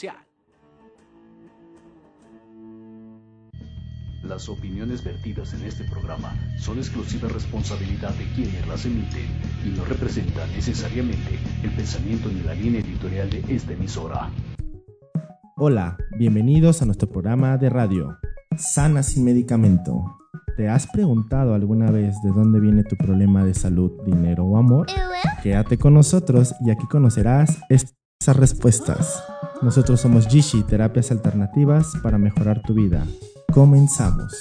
Social. Las opiniones vertidas en este programa son exclusiva responsabilidad de quienes las emiten y no representan necesariamente el pensamiento ni la línea editorial de esta emisora. Hola, bienvenidos a nuestro programa de radio, Sana sin medicamento. ¿Te has preguntado alguna vez de dónde viene tu problema de salud, dinero o amor? Quédate con nosotros y aquí conocerás esas respuestas. Nosotros somos Gishi, terapias alternativas para mejorar tu vida. Comenzamos.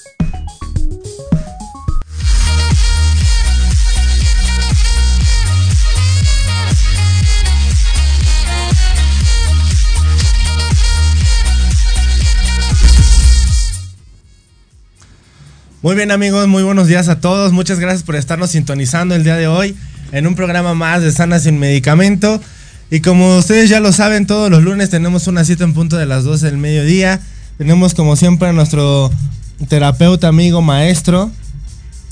Muy bien amigos, muy buenos días a todos. Muchas gracias por estarnos sintonizando el día de hoy en un programa más de Sana sin Medicamento. Y como ustedes ya lo saben, todos los lunes tenemos una cita en punto de las 12 del mediodía. Tenemos como siempre a nuestro terapeuta, amigo, maestro.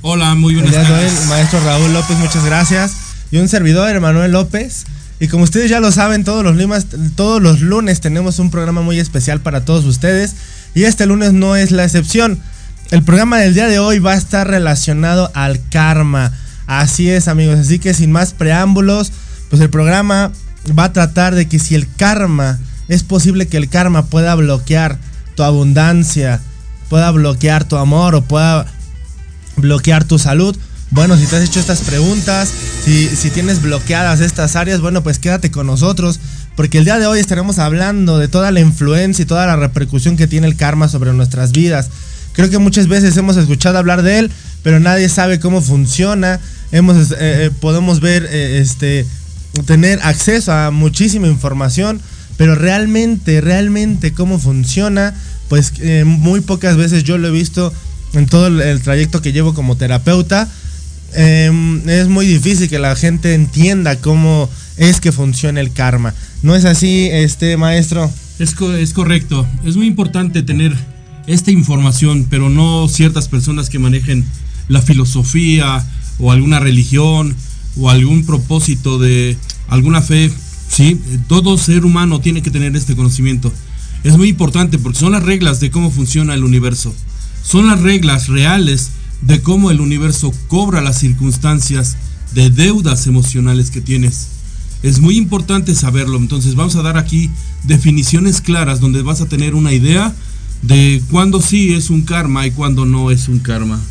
Hola, muy buenas tardes. maestro Raúl López, muchas gracias. Y un servidor, Emanuel López. Y como ustedes ya lo saben, todos los, todos los lunes tenemos un programa muy especial para todos ustedes. Y este lunes no es la excepción. El programa del día de hoy va a estar relacionado al karma. Así es, amigos. Así que sin más preámbulos, pues el programa va a tratar de que si el karma, es posible que el karma pueda bloquear tu abundancia, pueda bloquear tu amor o pueda bloquear tu salud. Bueno, si te has hecho estas preguntas, si, si tienes bloqueadas estas áreas, bueno, pues quédate con nosotros, porque el día de hoy estaremos hablando de toda la influencia y toda la repercusión que tiene el karma sobre nuestras vidas. Creo que muchas veces hemos escuchado hablar de él, pero nadie sabe cómo funciona. Hemos, eh, eh, podemos ver, eh, este, tener acceso a muchísima información, pero realmente, realmente cómo funciona, pues muy pocas veces yo lo he visto en todo el, trayecto que llevo como terapeuta. Em, es muy difícil que la gente entienda cómo es que funciona el karma. ¿No es así, este maestro? Es, es correcto. Es muy importante tener esta información, pero no ciertas personas que manejen la filosofía o alguna religión o algún propósito de alguna fe. ¿sí? Todo ser humano tiene que tener este conocimiento. Es muy importante porque son las reglas de cómo funciona el universo. Son las reglas reales de cómo el universo cobra las circunstancias de deudas emocionales que tienes. Es muy importante saberlo. Entonces vamos a dar aquí definiciones claras donde vas a tener una idea de cuándo sí es un karma y cuándo no es un karma.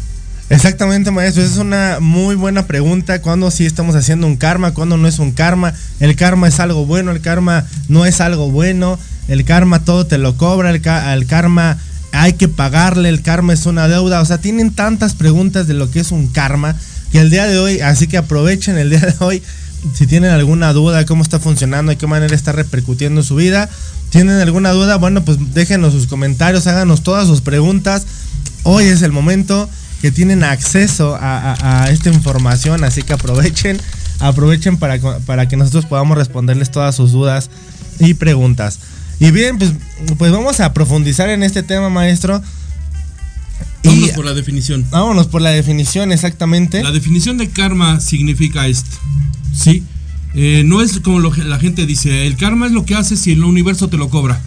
Exactamente, maestro. Esa es una muy buena pregunta. ¿Cuándo sí estamos haciendo un karma? ¿Cuándo no es un karma? El karma es algo bueno, el karma no es algo bueno. El karma todo te lo cobra, el, el karma hay que pagarle, el karma es una deuda. O sea, tienen tantas preguntas de lo que es un karma que el día de hoy, así que aprovechen el día de hoy. Si tienen alguna duda de cómo está funcionando, de qué manera está repercutiendo en su vida, ¿Tienen alguna duda? Bueno, pues déjenos sus comentarios, háganos todas sus preguntas. Hoy es el momento que tienen acceso a, esta información, así que aprovechen, aprovechen para, para, que nosotros podamos responderles todas sus dudas y preguntas. Y bien, pues, pues vamos a profundizar en este tema, maestro. Vámonos por la definición. Vámonos por la definición, exactamente. La definición de karma significa esto. ¿Sí? Eh, no es como lo la gente dice, el karma es lo que haces si el universo te lo cobra.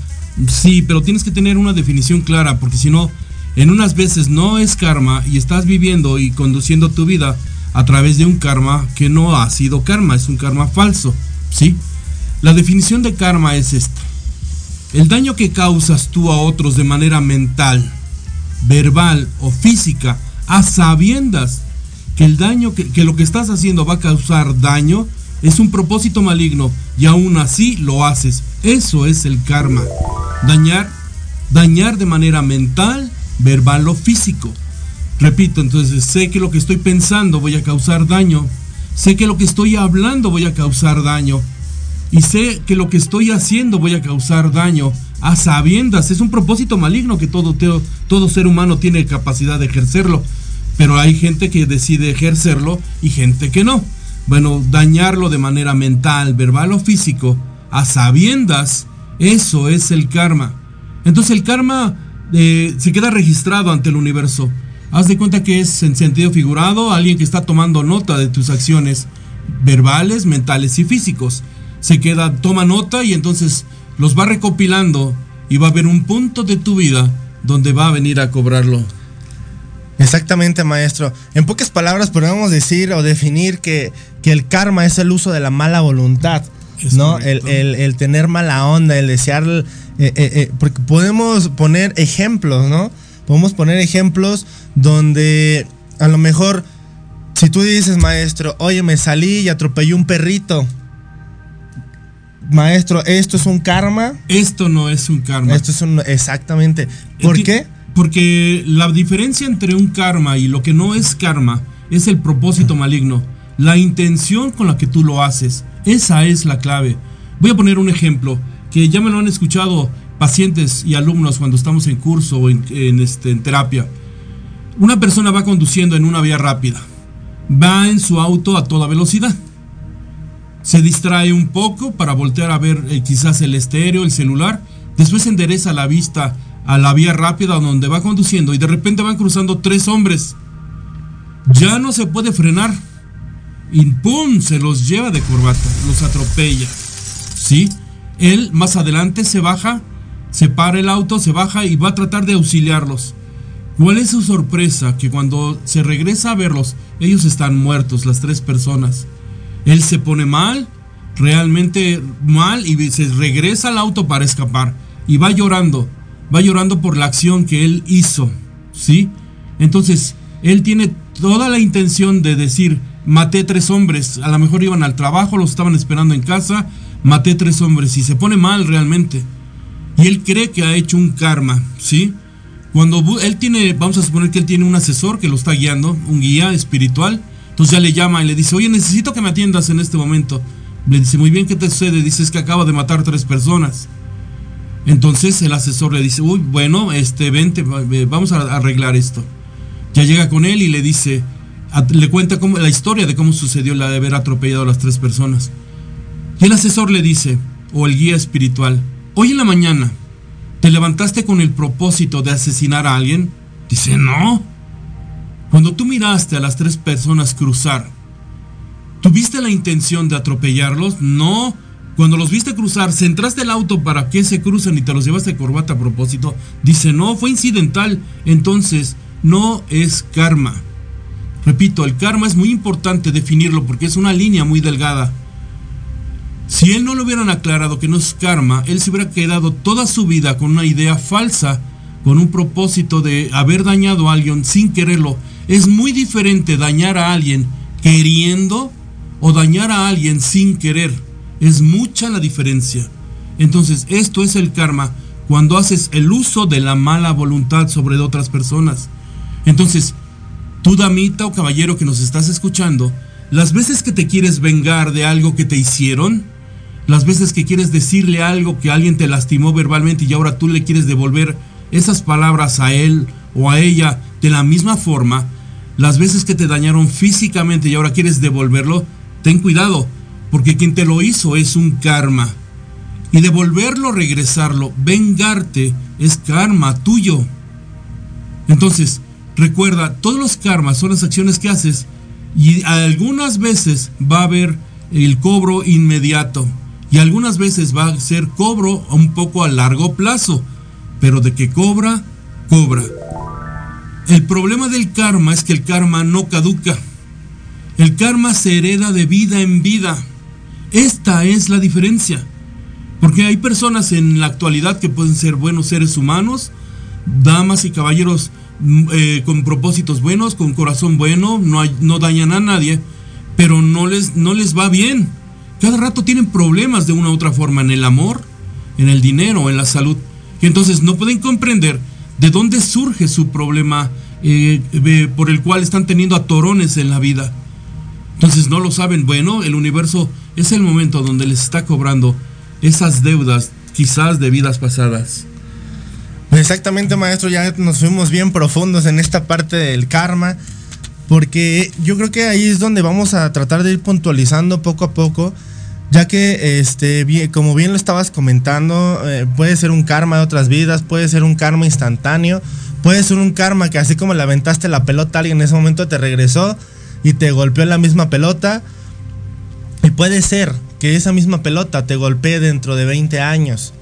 Sí, pero tienes que tener una definición clara, porque si no, en unas veces no es karma y estás viviendo y conduciendo tu vida a través de un karma que no ha sido karma, es un karma falso. ¿Sí? La definición de karma es esta. El daño que causas tú a otros de manera mental, verbal o física, a sabiendas que el daño que, que lo que estás haciendo va a causar daño, es un propósito maligno y aún así lo haces. Eso es el karma. Dañar, dañar de manera mental, verbal o físico. Repito, entonces sé que lo que estoy pensando voy a causar daño. Sé que lo que estoy hablando voy a causar daño. Y sé que lo que estoy haciendo voy a causar daño. A sabiendas, es un propósito maligno que todo, todo ser humano tiene capacidad de ejercerlo. Pero hay gente que decide ejercerlo y gente que no bueno, dañarlo de manera mental, verbal o físico, a sabiendas, eso es el karma. Entonces el karma eh, se queda registrado ante el universo. Haz de cuenta que es en sentido figurado alguien que está tomando nota de tus acciones verbales, mentales y físicos. se queda, toma nota y entonces los va recopilando y va a haber un punto de tu vida donde va a venir a cobrarlo. Exactamente, maestro. En pocas palabras podemos decir o definir que, que el karma es el uso de la mala voluntad, ¿no? El, el, tener mala onda, el desear... Eh, eh, eh, porque podemos poner ejemplos, ¿no? Podemos poner ejemplos donde a lo mejor, si tú dices, maestro, oye, me salí y atropellé un perrito. Maestro, ¿esto es un karma? Esto no es un karma. Esto es un... Exactamente. ¿Por qué? Porque la diferencia entre un karma y lo que no es karma es el propósito maligno, la intención con la que tú lo haces. Esa es la clave. Voy a poner un ejemplo que ya me lo han escuchado pacientes y alumnos cuando estamos en curso o en, este, en terapia. Una persona va conduciendo en una vía rápida. Va en su auto a toda velocidad. Se distrae un poco para voltear a ver eh, quizás el estéreo, el celular. Después endereza la vista a la vía rápida donde va conduciendo y de repente van cruzando tres hombres. Ya no se puede frenar. Y ¡pum! Se los lleva de corbata, los atropella. ¿Sí? Él más adelante se baja, se para el auto, se baja y va a tratar de auxiliarlos. ¿Cuál es su sorpresa? Que cuando se regresa a verlos, ellos están muertos, las tres personas. Él se pone mal, realmente mal, y se regresa al auto para escapar. Y va llorando va llorando por la acción que él hizo, ¿sí? Entonces, él tiene toda la intención de decir, maté tres hombres, a lo mejor iban al trabajo, los estaban esperando en casa, maté tres hombres y se pone mal realmente. Y él cree que ha hecho un karma, ¿sí? Cuando él tiene, vamos a suponer que él tiene un asesor que lo está guiando, un guía espiritual, entonces ya le llama y le dice, oye, necesito que me atiendas en este momento. Le dice, muy bien, ¿qué te sucede? Dices que acaba de matar tres personas. Entonces el asesor le dice, uy, bueno, este, vente, vamos a arreglar esto. Ya llega con él y le dice, le cuenta la historia de cómo sucedió la de haber atropellado a las tres personas. Y el asesor le dice, o el guía espiritual, hoy en la mañana, ¿te levantaste con el propósito de asesinar a alguien? Dice, no. Cuando tú miraste a las tres personas cruzar, ¿tuviste la intención de atropellarlos? No cuando los viste cruzar, ¿centraste el auto para que se cruzan y te los llevaste corbata a propósito? Dice, no, fue incidental. Entonces, no es karma. Repito, el karma es muy importante definirlo porque es una línea muy delgada. Si él no lo hubieran aclarado que no es karma, él se hubiera quedado toda su vida con una idea falsa, con un propósito de haber dañado a alguien sin quererlo. Es muy diferente dañar a alguien queriendo o dañar a alguien sin querer. Es mucha la diferencia. Entonces, esto es el karma cuando haces el uso de la mala voluntad sobre otras personas. Entonces, tú o caballero que nos estás escuchando, las veces que te quieres vengar de algo que te hicieron, las veces que quieres decirle algo que alguien te lastimó verbalmente y ahora tú le quieres devolver esas palabras a él o a ella de la misma forma, las veces que te dañaron físicamente y ahora quieres devolverlo, ten cuidado, porque quien te lo hizo es un karma. Y devolverlo, regresarlo, vengarte, es karma tuyo. Entonces, recuerda, todos los karmas son las acciones que haces y algunas veces va a haber el cobro inmediato y algunas veces va a ser cobro un poco a largo plazo, pero de que cobra, cobra. El problema del karma es que el karma no caduca. El karma se hereda de vida en vida. Esta es la diferencia. Porque hay personas en la actualidad que pueden ser buenos seres humanos, damas y caballeros eh, con propósitos buenos, con corazón bueno, no, no dañan a nadie, pero no les, no les va bien. Cada rato tienen problemas de una u otra forma en el amor, en el dinero, en la salud. Y entonces no pueden comprender de dónde surge su problema eh, por el cual están teniendo atorones en la vida. Entonces no lo saben. Bueno, el universo es el momento donde les está cobrando esas deudas, quizás de vidas pasadas. Exactamente, maestro, ya nos fuimos bien profundos en esta parte del karma, porque yo creo que ahí es donde vamos a tratar de ir puntualizando poco a poco, ya que, este, como bien lo estabas comentando, eh, puede ser un karma de otras vidas, puede ser un karma instantáneo, puede ser un karma que así como le aventaste la pelota alguien en ese momento te regresó y te golpeó la misma pelota. Y puede ser, que esa misma pelota te golpee dentro de 20 años.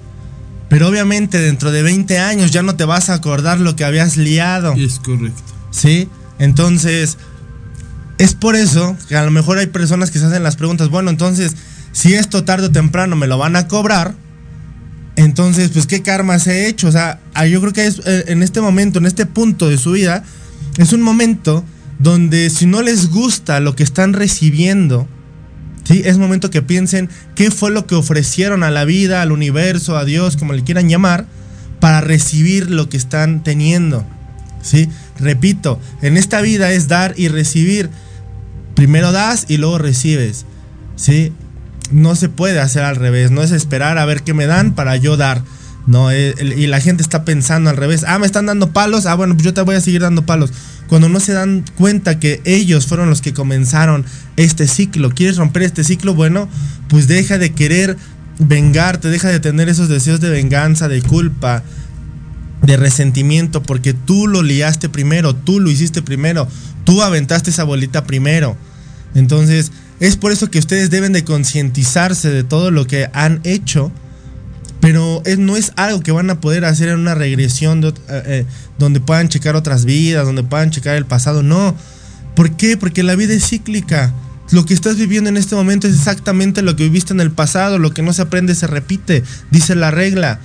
Pero obviamente dentro de 20 años ya no te vas a acordar lo que habías liado. Es correcto. ¿Sí? Entonces, es por eso que a lo mejor hay personas que se hacen las preguntas, bueno, entonces, si esto tarde o temprano me lo van a cobrar, entonces, pues, ¿qué karma se ha hecho? O sea, ah, yo creo que es, eh, en este momento, en este punto de su vida, es un momento donde si no les gusta lo que están recibiendo, ¿sí? Es momento que piensen qué fue lo que ofrecieron a la vida, al universo, a Dios, como le quieran llamar, para recibir lo que están teniendo, ¿sí? Repito, en esta vida es dar y recibir. Primero das y luego recibes, ¿sí? No se puede hacer al revés, no es esperar a ver qué me dan para yo dar. No, eh, y la gente está pensando al revés. Ah, me están dando palos. Ah, bueno, pues yo te voy a seguir dando palos. Cuando no se dan cuenta que ellos fueron los que comenzaron este ciclo. ¿Quieres romper este ciclo? Bueno, pues deja de querer vengarte, deja de tener esos deseos de venganza, de culpa, de resentimiento, porque tú lo liaste primero, tú lo hiciste primero, tú aventaste esa bolita primero. Entonces, es por eso que ustedes deben de concientizarse de todo lo que han hecho pero no es algo que van a poder hacer en una regresión eh, eh, donde puedan checar otras vidas, donde puedan checar el pasado. No. ¿Por qué? Porque la vida es cíclica. Lo que estás viviendo en este momento es exactamente lo que viviste en el pasado. Lo que no se aprende se repite, dice la regla.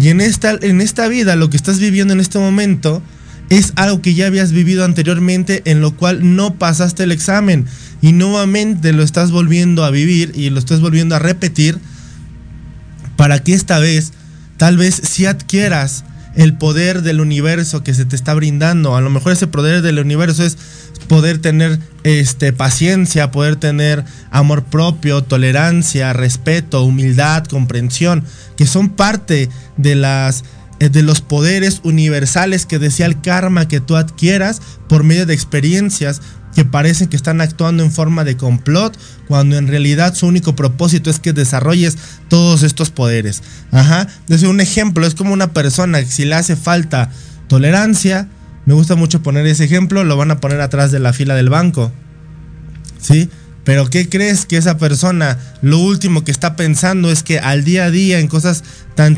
Y en esta, en esta vida, lo que estás viviendo en este momento es algo que ya habías vivido anteriormente, en lo cual no pasaste el examen. Y nuevamente lo estás volviendo a vivir y lo estás volviendo a repetir para que esta vez tal vez si adquieras el poder del universo que se te está brindando. A lo mejor ese poder del universo es poder tener este, paciencia, poder tener amor propio, tolerancia, respeto, humildad, comprensión, que son parte de las eh, de los poderes universales que decía el karma que tú adquieras por medio de experiencias que parecen que están actuando en forma de complot, cuando en realidad su único propósito es que desarrolles todos estos poderes. Ajá. Desde un ejemplo, es como una persona que si le hace falta tolerancia, me gusta mucho poner ese ejemplo, lo van a poner atrás de la fila del banco. ¿Sí? Pero ¿qué crees que esa persona lo último que está pensando es que al día a día en cosas tan,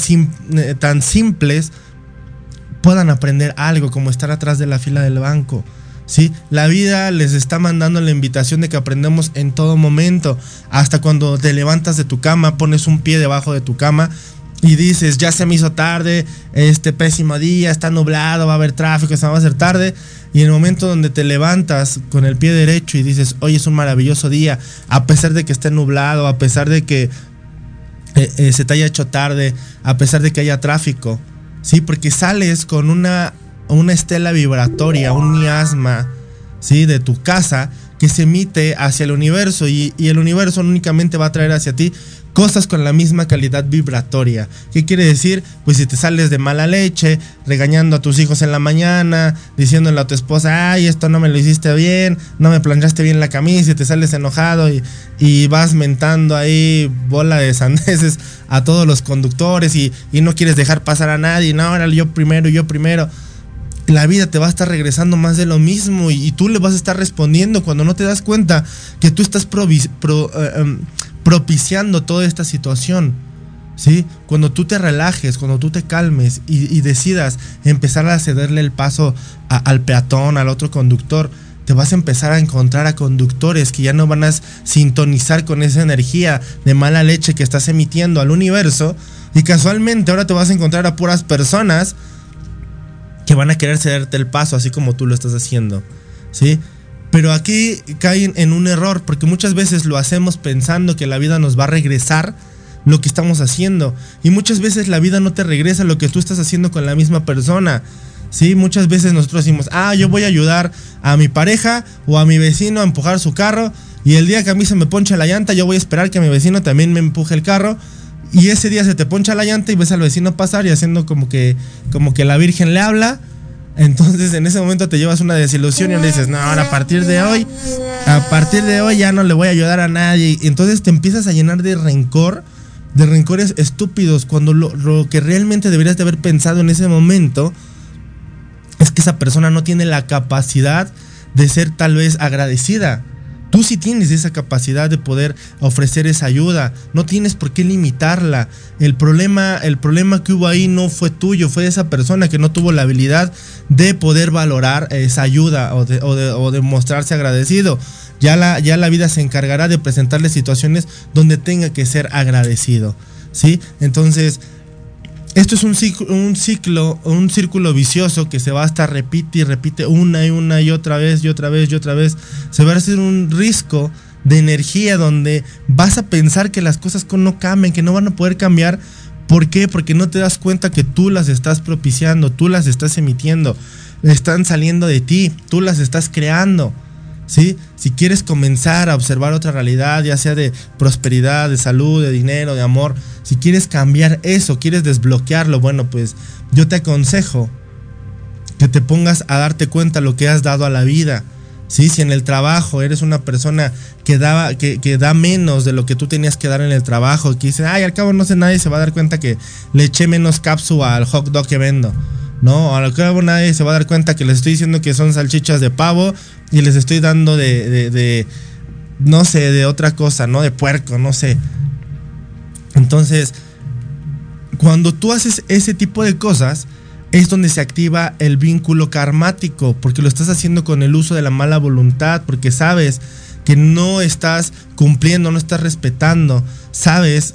eh, tan simples puedan aprender algo como estar atrás de la fila del banco? ¿Sí? La vida les está mandando la invitación de que aprendemos en todo momento. Hasta cuando te levantas de tu cama, pones un pie debajo de tu cama y dices, ya se me hizo tarde, este pésimo día, está nublado, va a haber tráfico, va a hacer tarde. Y en el momento donde te levantas con el pie derecho y dices, hoy es un maravilloso día, a pesar de que esté nublado, a pesar de que eh, eh, se te haya hecho tarde, a pesar de que haya tráfico, ¿sí? Porque sales con una una estela vibratoria, un miasma, ¿sí? De tu casa que se emite hacia el universo y, el universo únicamente va a traer hacia ti cosas con la misma calidad vibratoria. ¿Qué quiere decir? Pues si te sales de mala leche, regañando a tus hijos en la mañana, diciéndole a tu esposa, ay, esto no me lo hiciste bien, no me planchaste bien la camisa y te sales enojado y, vas mentando ahí bola de sandeces a todos los conductores y, y no quieres dejar pasar a nadie, no, ahora yo primero, yo primero la vida te va a estar regresando más de lo mismo y, tú le vas a estar respondiendo cuando no te das cuenta que tú estás eh, em, propiciando toda esta situación. ¿Sí? Cuando tú te relajes, cuando tú te calmes y, decidas empezar a cederle el paso al peatón, al otro conductor, te vas a empezar a encontrar a conductores que ya no van a sintonizar con esa energía de mala leche que estás emitiendo al universo. Y casualmente ahora te vas a encontrar a puras personas que van a querer cederte el paso, así como tú lo estás haciendo. ¿Sí? Pero aquí caen en un error, porque muchas veces lo hacemos pensando que la vida nos va a regresar lo que estamos haciendo. Y muchas veces la vida no te regresa lo que tú estás haciendo con la misma persona. ¿Sí? Muchas veces nosotros decimos, ah, yo voy a ayudar a mi pareja o a mi vecino a empujar su carro. Y el día que a mí se me poncha la llanta, yo voy a esperar que mi vecino también me empuje el carro y ese día se te poncha la llanta y ves al vecino pasar y haciendo como que, como que la Virgen le habla. Entonces en ese momento te llevas una desilusión y le dices, no, ahora a partir de hoy, a partir de hoy ya no le voy a ayudar a nadie. Entonces te empiezas a llenar de rencor, de rencores estúpidos, cuando lo, lo que realmente deberías de haber pensado en ese momento es que esa persona no tiene la capacidad de ser tal vez agradecida Tú sí tienes esa capacidad de poder ofrecer esa ayuda. No tienes por qué limitarla. El problema, el problema que hubo ahí no fue tuyo, fue esa persona que no tuvo la habilidad de poder valorar esa ayuda o de, o de mostrarse agradecido. Ya la, ya la vida se encargará de presentarle situaciones donde tenga que ser agradecido. ¿Sí? Entonces, esto es un ciclo, un ciclo, un círculo vicioso que se va hasta repite y repite una y una y otra vez y otra vez y otra vez. Se va a hacer un risco de energía donde vas a pensar que las cosas no cambian, que no van a poder cambiar. ¿Por qué? Porque no te das cuenta que tú las estás propiciando, tú las estás emitiendo, están saliendo de ti, tú las estás creando. ¿Sí? Si quieres comenzar a observar otra realidad, ya sea de prosperidad, de salud, de dinero, de amor, si quieres cambiar eso, quieres desbloquearlo, bueno, pues yo te aconsejo que te pongas a darte cuenta lo que has dado a la vida. ¿sí? Si en el trabajo eres una persona que, daba, que, que, da menos de lo que tú tenías que dar en el trabajo, que dice, ay, al cabo no sé, nadie se va a dar cuenta que le eché menos cápsula al hot dog que vendo. No, al cabo nadie se va a dar cuenta que les estoy diciendo que son salchichas de pavo y les estoy dando de, de, no sé, de otra cosa, ¿no? De puerco, no sé. Entonces, cuando tú haces ese tipo de cosas, es donde se activa el vínculo karmático, porque lo estás haciendo con el uso de la mala voluntad, porque sabes que no estás cumpliendo, no estás respetando, sabes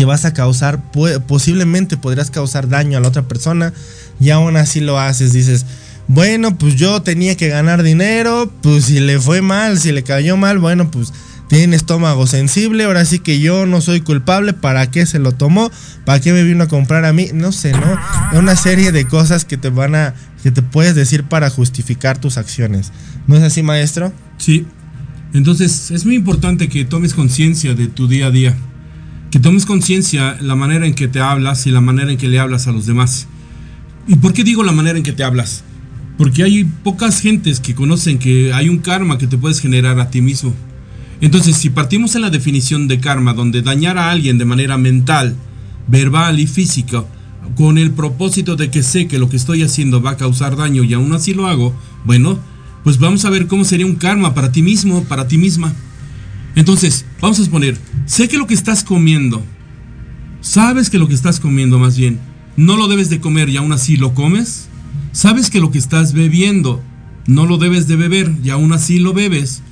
que vas a causar, posiblemente podrías causar daño a la otra persona y aún así lo haces, dices, bueno, pues yo tenía que ganar dinero, pues si le fue mal, si le cayó mal, bueno, pues tiene estómago sensible, ahora sí que yo no soy culpable, ¿para qué se lo tomó? ¿Para qué me vino a comprar a mí? No sé, ¿no? Una serie de cosas que te van a, que te puedes decir para justificar tus acciones. ¿No es así, maestro? Sí. Entonces, es muy importante que tomes conciencia de tu día a día. Que tomes conciencia la manera en que te hablas y la manera en que le hablas a los demás. ¿Y por qué digo la manera en que te hablas? Porque hay pocas gentes que conocen que hay un karma que te puedes generar a ti mismo. Entonces, si partimos en la definición de karma, donde dañar a alguien de manera mental, verbal y física, con el propósito de que sé que lo que estoy haciendo va a causar daño y aún así lo hago, bueno, pues vamos a ver cómo sería un karma para ti mismo, para ti misma. Entonces, vamos a exponer, sé que lo que estás comiendo, sabes que lo que estás comiendo más bien, no lo debes de comer y aún así lo comes. Sabes que lo que estás bebiendo no lo debes de beber y aún así lo bebes.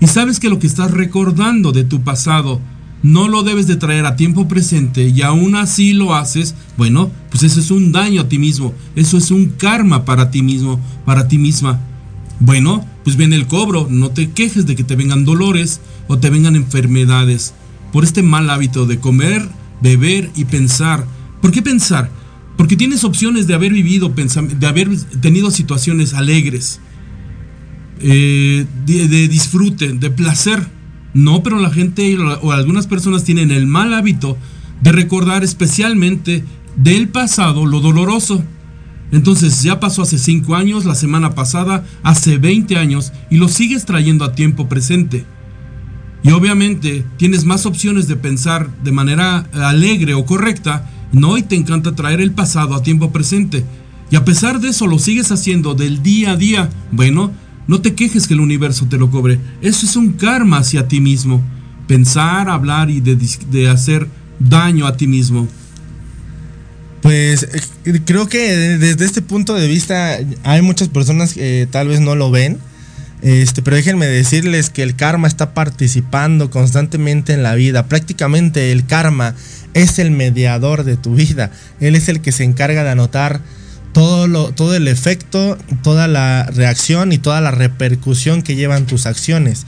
Y sabes que lo que estás recordando de tu pasado no lo debes de traer a tiempo presente y aún así lo haces, bueno, pues eso es un daño a ti mismo, eso es un karma para ti mismo, para ti misma. Bueno, pues viene el cobro, no te quejes de que te vengan dolores o te vengan enfermedades por este mal hábito de comer, beber y pensar. ¿Por qué pensar? Porque tienes opciones de haber vivido, de haber tenido situaciones alegres, eh, de, disfrute, de placer. No, pero la gente o algunas personas tienen el mal hábito de recordar especialmente del pasado lo doloroso. Entonces ya pasó hace 5 años, la semana pasada, hace 20 años y lo sigues trayendo a tiempo presente. Y obviamente tienes más opciones de pensar de manera alegre o correcta no, y te encanta traer el pasado a tiempo presente. Y a pesar de eso lo sigues haciendo del día a día. Bueno, no te quejes que el universo te lo cobre. Eso es un karma hacia ti mismo. Pensar, hablar y de, hacer daño a ti mismo. Pues eh, creo que desde este punto de vista hay muchas personas que tal vez no lo ven. Este, pero déjenme decirles que el karma está participando constantemente en la vida. Prácticamente el karma es el mediador de tu vida. Él es el que se encarga de anotar todo, lo, todo el efecto, toda la reacción y toda la repercusión que llevan tus acciones.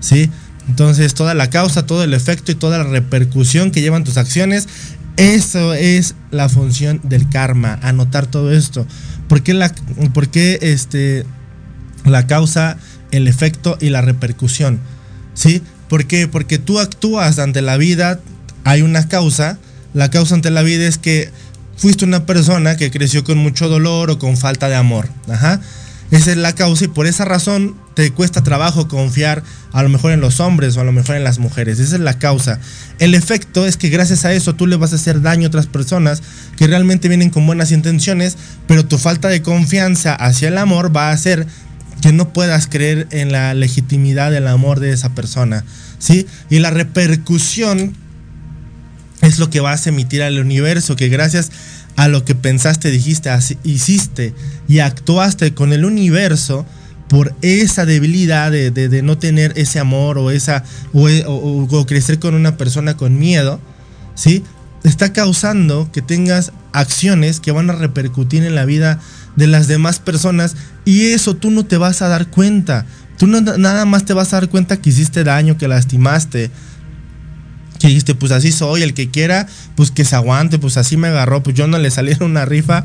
¿sí? Entonces, toda la causa, todo el efecto y toda la repercusión que llevan tus acciones, eso es la función del karma, anotar todo esto. ¿Por qué la, este, la causa, el efecto y la repercusión? ¿Sí? ¿Por qué? Porque tú actúas ante la vida, hay una causa. La causa ante la vida es que fuiste una persona que creció con mucho dolor o con falta de amor. Ajá. Esa es la causa y por esa razón te cuesta trabajo confiar a lo mejor en los hombres o a lo mejor en las mujeres. Esa es la causa. El efecto es que gracias a eso tú le vas a hacer daño a otras personas que realmente vienen con buenas intenciones, pero tu falta de confianza hacia el amor va a hacer que no puedas creer en la legitimidad del amor de esa persona, ¿sí? Y la repercusión es lo que vas a emitir al universo, que gracias a lo que pensaste, dijiste, hiciste y actuaste con el universo por esa debilidad de, no tener ese amor o, esa, o, crecer con una persona con miedo, ¿sí? Está causando que tengas acciones que van a repercutir en la vida de las demás personas y eso tú no te vas a dar cuenta. Tú nada más te vas a dar cuenta que hiciste daño, que lastimaste, que dijiste, pues así soy, el que quiera, pues que se aguante, pues así me agarró, pues yo no le saliera una rifa,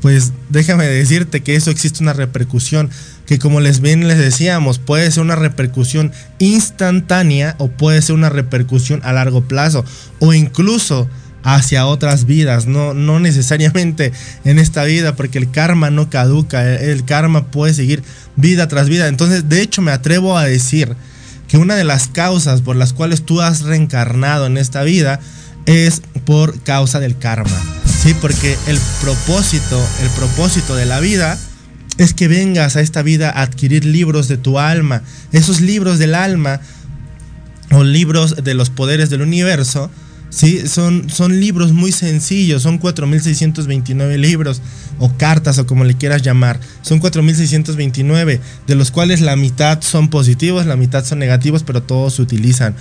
pues déjame decirte que eso existe una repercusión, que como les bien les decíamos, puede ser una repercusión instantánea o puede ser una repercusión a largo plazo, o incluso hacia otras vidas, no, no necesariamente en esta vida, porque el karma no caduca, el karma puede seguir vida tras vida. Entonces, de hecho, me atrevo a decir, que una de las causas por las cuales tú has reencarnado en esta vida es por causa del karma. Sí, porque el propósito, el propósito de la vida es que vengas a esta vida a adquirir libros de tu alma. Esos libros del alma o libros de los poderes del universo ¿sí? Son, son libros muy sencillos, son 4.629 libros o cartas o como le quieras llamar. Son 4.629, de los cuales la mitad son positivos, la mitad son negativos, pero todos se utilizan.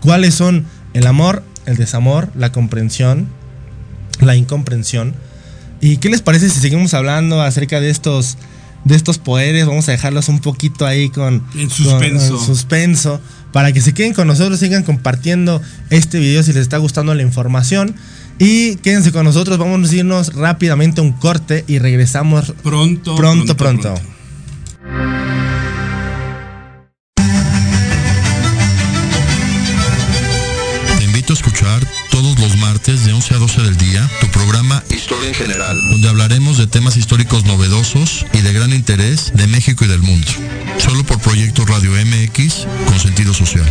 ¿Cuáles son? El amor, el desamor, la comprensión, la incomprensión. ¿Y qué les parece si seguimos hablando acerca de estos, de estos poderes? Vamos a dejarlos un poquito ahí con, en suspenso. en suspenso para que se queden con nosotros, sigan compartiendo este video si les está gustando la información. Y quédense con nosotros, vamos a irnos rápidamente a un corte y regresamos pronto. Pronto, pronto. Te invito a escuchar todos los martes de 11 a 12 del día tu programa Historia en General, donde hablaremos de temas históricos novedosos y de gran interés de México y del mundo. Solo por Proyecto Radio MX con sentido social.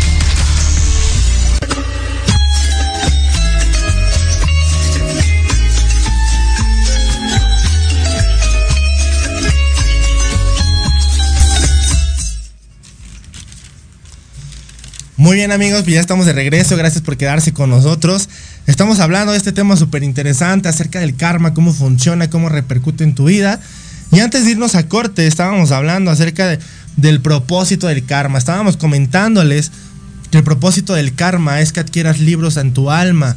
Muy bien amigos, pues ya estamos de regreso, gracias por quedarse con nosotros. Estamos hablando de este tema súper interesante acerca del karma, cómo funciona, cómo repercute en tu vida. Y antes de irnos a corte, estábamos hablando acerca del propósito del karma. Estábamos comentándoles que el propósito del karma es que adquieras libros en tu alma.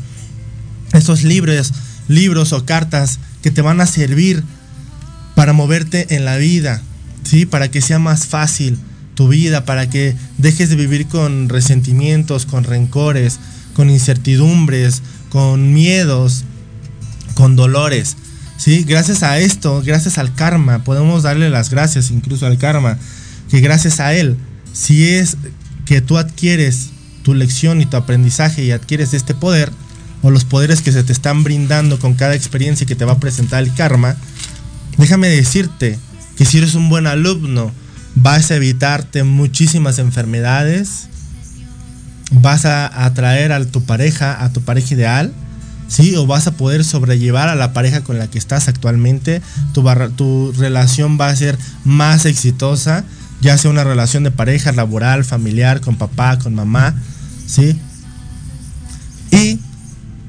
esos libros, libros o cartas que te van a servir para moverte en la vida, ¿sí? Para que sea más fácil tu vida, para que dejes de vivir con resentimientos, con rencores, con incertidumbres, con miedos, con dolores. ¿sí? Gracias a esto, gracias al karma, podemos darle las gracias incluso al karma, que gracias a él, si es que tú adquieres tu lección y tu aprendizaje y adquieres este poder, o los poderes que se te están brindando con cada experiencia que te va a presentar el karma, déjame decirte que si eres un buen alumno, vas a evitarte muchísimas enfermedades, vas a atraer a tu pareja, a tu pareja ideal, ¿sí? O vas a poder sobrellevar a la pareja con la que estás actualmente, tu, tu relación va a ser más exitosa, ya sea una relación de pareja, laboral, familiar, con papá, con mamá, ¿sí? Y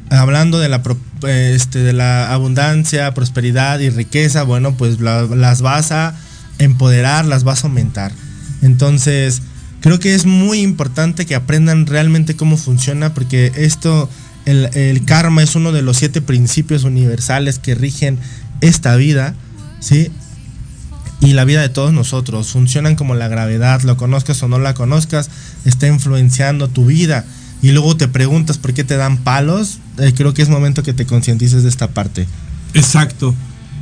hablando de la, este, de la abundancia, prosperidad y riqueza, bueno, pues las vas a empoderar, las vas a aumentar. Entonces, creo que es muy importante que aprendan realmente cómo funciona, porque esto, el, karma es uno de los siete principios universales que rigen esta vida, ¿sí? Y la vida de todos nosotros. Funcionan como la gravedad, lo conozcas o no la conozcas, está influenciando tu vida. Y luego te preguntas por qué te dan palos. Eh, creo que es momento que te concientices de esta parte. Exacto.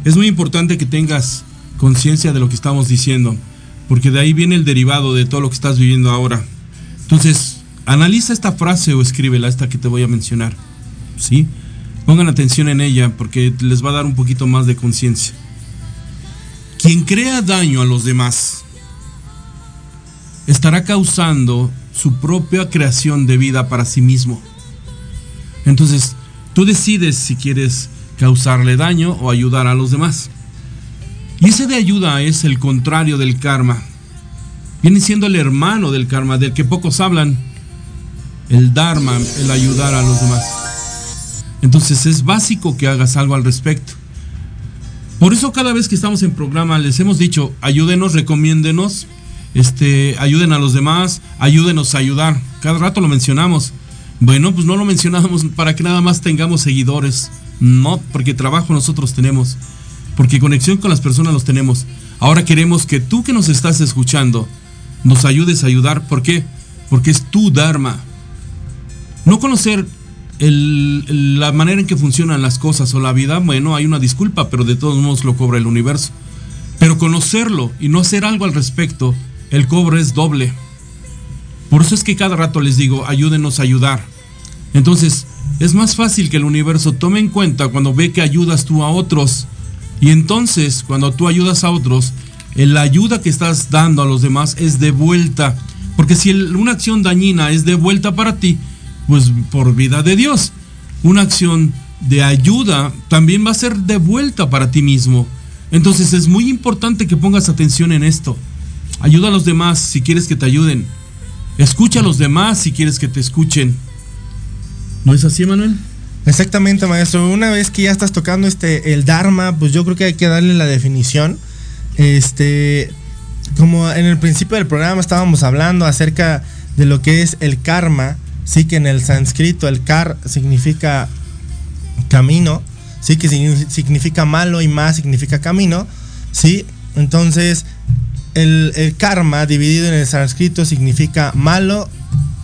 Es muy importante que tengas conciencia de lo que estamos diciendo, porque de ahí viene el derivado de todo lo que estás viviendo ahora. Entonces, analiza esta frase o escríbela, esta que te voy a mencionar. ¿Sí? Pongan atención en ella porque les va a dar un poquito más de conciencia. Quien crea daño a los demás estará causando su propia creación de vida para sí mismo. Entonces, tú decides si quieres causarle daño o ayudar a los demás. Y ese de ayuda es el contrario del karma. Viene siendo el hermano del karma, del que pocos hablan. El dharma, el ayudar a los demás. Entonces es básico que hagas algo al respecto. Por eso cada vez que estamos en programa les hemos dicho, ayúdenos, recomiéndenos, este, ayuden a los demás, ayúdenos a ayudar. Cada rato lo mencionamos. Bueno, pues no lo mencionamos para que nada más tengamos seguidores. No, porque trabajo nosotros tenemos porque conexión con las personas los tenemos. Ahora queremos que tú que nos estás escuchando nos ayudes a ayudar. ¿Por qué? Porque es tu Dharma. No conocer la manera en que funcionan las cosas o la vida, bueno, hay una disculpa, pero de todos modos lo cobra el universo. Pero conocerlo y no hacer algo al respecto, el cobro es doble. Por eso es que cada rato les digo, ayúdenos a ayudar. Entonces, es más fácil que el universo tome en cuenta cuando ve que ayudas tú a otros y entonces, cuando tú ayudas a otros, la ayuda que estás dando a los demás es de vuelta. Porque si una acción dañina es de vuelta para ti, pues por vida de Dios. Una acción de ayuda también va a ser de vuelta para ti mismo. Entonces es muy importante que pongas atención en esto. Ayuda a los demás si quieres que te ayuden. Escucha a los demás si quieres que te escuchen. ¿No es así, Manuel? Exactamente, maestro. Una vez que ya estás tocando este el Dharma, pues yo creo que hay que darle la definición. Este, como en el principio del programa estábamos hablando acerca de lo que es el karma, sí que en el sánscrito el kar significa camino, sí que significa malo y más significa camino, sí. Entonces, el, el karma dividido en el sánscrito significa malo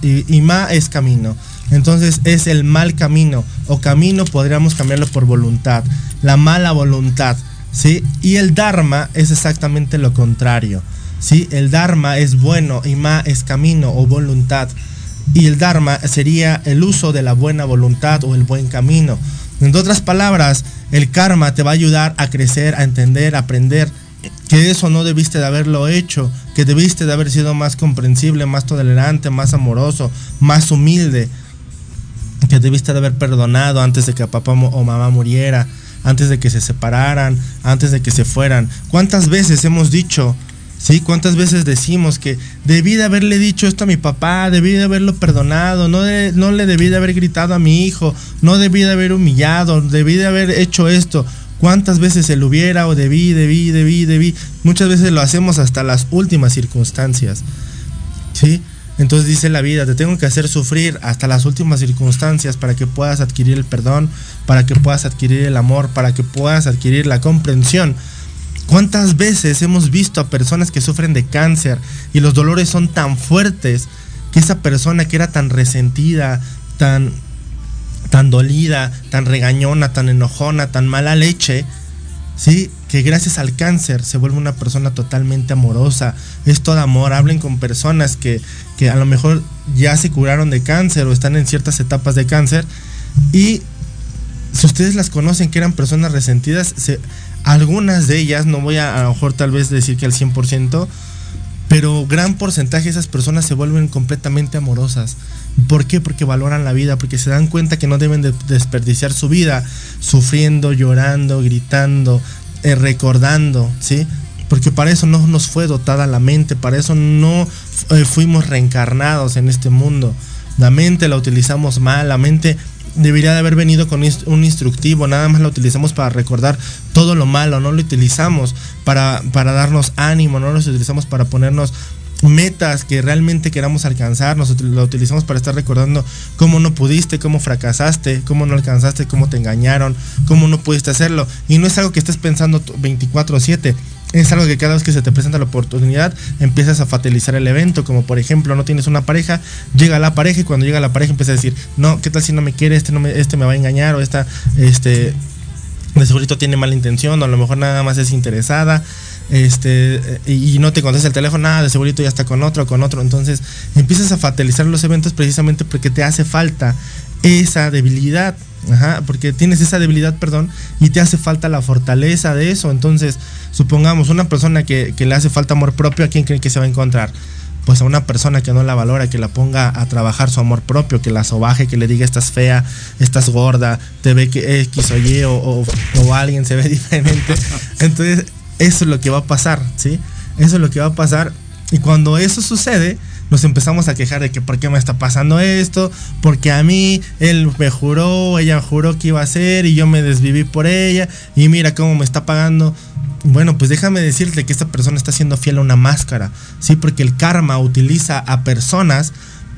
y, y ma es camino. Entonces es el mal camino o camino podríamos cambiarlo por voluntad, la mala voluntad, ¿sí? Y el dharma es exactamente lo contrario, ¿sí? El dharma es bueno y ma es camino o voluntad. Y el dharma sería el uso de la buena voluntad o el buen camino. En otras palabras, el karma te va a ayudar a crecer, a entender, a aprender que eso no debiste de haberlo hecho, que debiste de haber sido más comprensible, más tolerante, más amoroso, más humilde que debiste de haber perdonado antes de que papá o mamá muriera, antes de que se separaran, antes de que se fueran. ¿Cuántas veces hemos dicho, sí? ¿Cuántas veces decimos que debí de haberle dicho esto a mi papá, debí de haberlo perdonado, no, no le debí de haber gritado a mi hijo, no debí de haber humillado, debí de haber hecho esto? ¿Cuántas veces se lo hubiera o debí, debí, debí, debí? Muchas veces lo hacemos hasta las últimas circunstancias. ¿Sí? Entonces dice la vida, te tengo que hacer sufrir hasta las últimas circunstancias para que puedas adquirir el perdón, para que puedas adquirir el amor, para que puedas adquirir la comprensión. ¿Cuántas veces hemos visto a personas que sufren de cáncer y los dolores son tan fuertes que esa persona que era tan resentida, tan tan dolida, tan regañona, tan enojona, tan mala leche, ¿sí? Que gracias al cáncer se vuelve una persona totalmente amorosa. Es todo amor. Hablen con personas que, que a lo mejor ya se curaron de cáncer o están en ciertas etapas de cáncer. Y si ustedes las conocen que eran personas resentidas, algunas de ellas, no voy a a lo mejor tal vez decir que al 100%, pero gran porcentaje de esas personas se vuelven completamente amorosas. ¿Por qué? Porque valoran la vida, porque se dan cuenta que no deben de desperdiciar su vida sufriendo, llorando, gritando, eh, recordando, ¿sí? Porque para eso no nos fue dotada la mente, para eso no eh, fuimos reencarnados en este mundo. La mente la utilizamos mal, la mente debería de haber venido con un instructivo, nada más la utilizamos para recordar todo lo malo, no lo utilizamos para, para darnos ánimo, no lo utilizamos para ponernos metas que realmente queramos alcanzar, nos lo utilizamos para estar recordando cómo no pudiste, cómo fracasaste, cómo no alcanzaste, cómo te engañaron, cómo no pudiste hacerlo. Y no es algo que estés pensando 24/7. Es algo que cada vez que se te presenta la oportunidad empiezas a fatalizar el evento, como por ejemplo no tienes una pareja, llega la pareja y cuando llega la pareja empieza a decir, no, ¿qué tal si no me quiere? Este, no me, este me va a engañar o esta, este, de seguro tiene mala intención o a lo mejor nada más es interesada este y no te contesta el teléfono, nada, de segurito ya está con otro, con otro. Entonces empiezas a fatalizar los eventos precisamente porque te hace falta esa debilidad, Ajá, porque tienes esa debilidad, perdón, y te hace falta la fortaleza de eso. Entonces, supongamos una persona que, le hace falta amor propio, ¿a quién cree que se va a encontrar? pues a una persona que no la valora, que la ponga a trabajar su amor propio, que la sobaje, que le diga estás fea, estás gorda, te ve que X o Y o, o alguien se ve diferente. Entonces, eso es lo que va a pasar, ¿sí? Eso es lo que va a pasar. Y cuando eso sucede, nos empezamos a quejar de que por qué me está pasando esto, porque a mí él me juró, ella juró que iba a hacer y yo me desviví por ella y mira cómo me está pagando. Bueno, pues déjame decirte que esta persona está siendo fiel a una máscara, ¿sí? Porque el karma utiliza a personas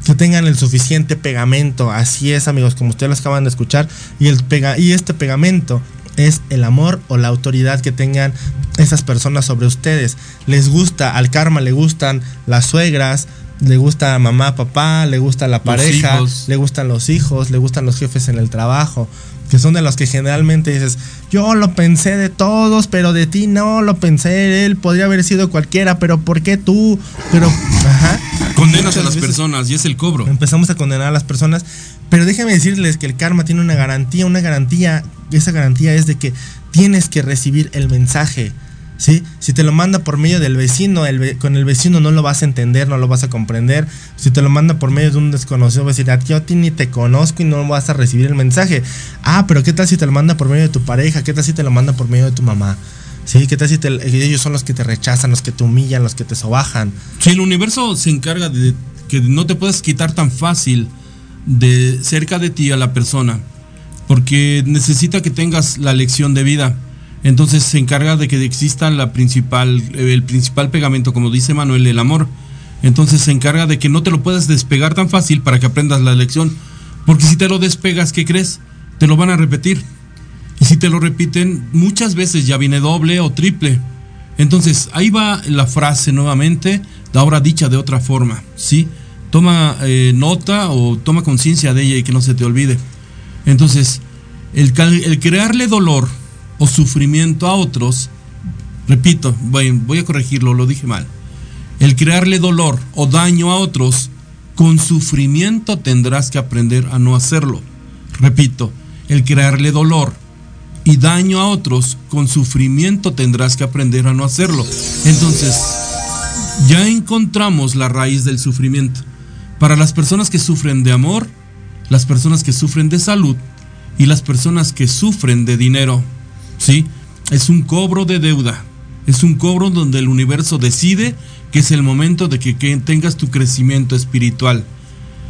que tengan el suficiente pegamento. Así es, amigos, como ustedes lo acaban de escuchar. Y, el y este pegamento es el amor o la autoridad que tengan esas personas sobre ustedes. Les gusta, al karma le gustan las suegras, le gusta mamá, papá, le gusta la pareja, le gustan los hijos, le gustan los jefes en el trabajo, que son de los que generalmente dices, yo lo pensé de todos, pero de ti no lo pensé, él podría haber sido cualquiera, pero ¿por qué tú? Pero, ajá. Condenas a las personas y es el cobro. Empezamos a condenar a las personas, pero déjenme decirles que el karma tiene una garantía, una garantía, esa garantía es de que tienes que recibir el mensaje. ¿Sí? Si te lo manda por medio del vecino, con el vecino no lo vas a entender, no lo vas a comprender. Si te lo manda por medio de un desconocido, vas a decir, yo a ti ni te conozco y no vas a recibir el mensaje. Ah, pero ¿qué tal si te lo manda por medio de tu pareja? ¿Qué tal si te lo manda por medio de tu mamá? ¿Sí? ¿Qué tal si ellos son los que te rechazan, los que te humillan, los que te sobajan? Si el universo se encarga de que no te puedes quitar tan fácil de cerca de ti a la persona, porque necesita que tengas la lección de vida entonces se encarga de que exista la principal, el principal pegamento, como dice Manuel, el amor. Entonces se encarga de que no te lo puedas despegar tan fácil para que aprendas la lección. Porque si te lo despegas, ¿qué crees? Te lo van a repetir. Y si te lo repiten, muchas veces ya viene doble o triple. Entonces ahí va la frase nuevamente, ahora dicha de otra forma. ¿sí? Toma eh, nota o toma conciencia de ella y que no se te olvide. Entonces, el, crearle dolor o sufrimiento a otros, repito, voy a corregirlo, lo dije mal, el crearle dolor o daño a otros, con sufrimiento tendrás que aprender a no hacerlo. Repito, el crearle dolor y daño a otros, con sufrimiento tendrás que aprender a no hacerlo. Entonces, ya encontramos la raíz del sufrimiento. Para las personas que sufren de amor, las personas que sufren de salud y las personas que sufren de dinero. ¿sí? Es un cobro de deuda. Es un cobro donde el universo decide que es el momento de que, tengas tu crecimiento espiritual.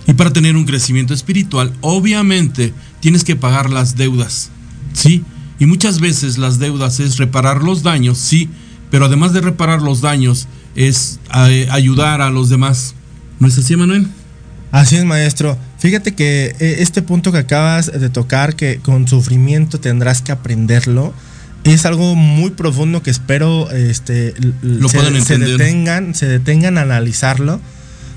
Y para tener un crecimiento espiritual, obviamente tienes que pagar las deudas. ¿Sí? Y muchas veces las deudas es reparar los daños, sí, pero además de reparar los daños es eh, ayudar a los demás. ¿No es así, Manuel? Así es, maestro. Fíjate que eh, este punto que acabas de tocar, que con sufrimiento tendrás que aprenderlo, es algo muy profundo que espero este, Lo se, se detengan, se detengan a analizarlo,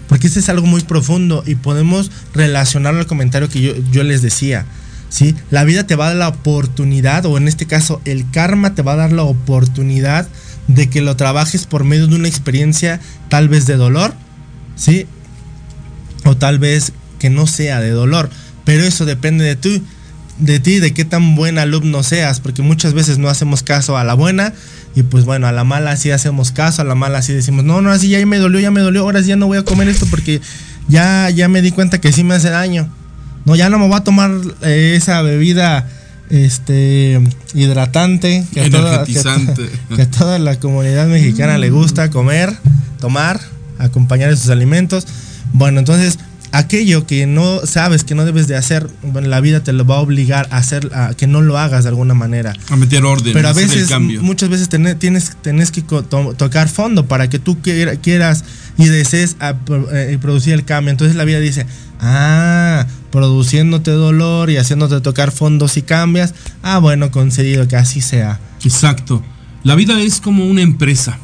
porque este es algo muy profundo y podemos relacionarlo al comentario que yo, yo les decía. ¿Sí? La vida te va a dar la oportunidad, o en este caso el karma te va a dar la oportunidad de que lo trabajes por medio de una experiencia tal vez de dolor, ¿sí? O tal vez que no sea de dolor, pero eso depende de tú, de ti, de qué tan buen alumno seas, porque muchas veces no hacemos caso a la buena y pues bueno, a la mala sí hacemos caso, a la mala sí decimos, no, no, así ya me dolió, ya me dolió, ahora sí ya no voy a comer esto porque ya, ya me di cuenta que sí me hace daño. No, ya no me voy a tomar eh, esa bebida este hidratante que a toda, que, Energetizante. que a toda la comunidad mexicana le gusta comer, tomar, acompañar esos alimentos. Bueno, entonces aquello que no sabes que no debes de hacer, bueno, la vida te lo va a obligar a hacer, a que no lo hagas de alguna manera. A meter orden, Pero a hacer el veces, muchas veces tener- tienes, tienes que to- tocar fondo para que tú quiera- quieras y desees a- eh, producir el cambio. Entonces la vida dice, ah, produciéndote dolor y haciéndote tocar fondo si cambias, ah, bueno, concedido que así sea. Exacto. La vida es como una empresa.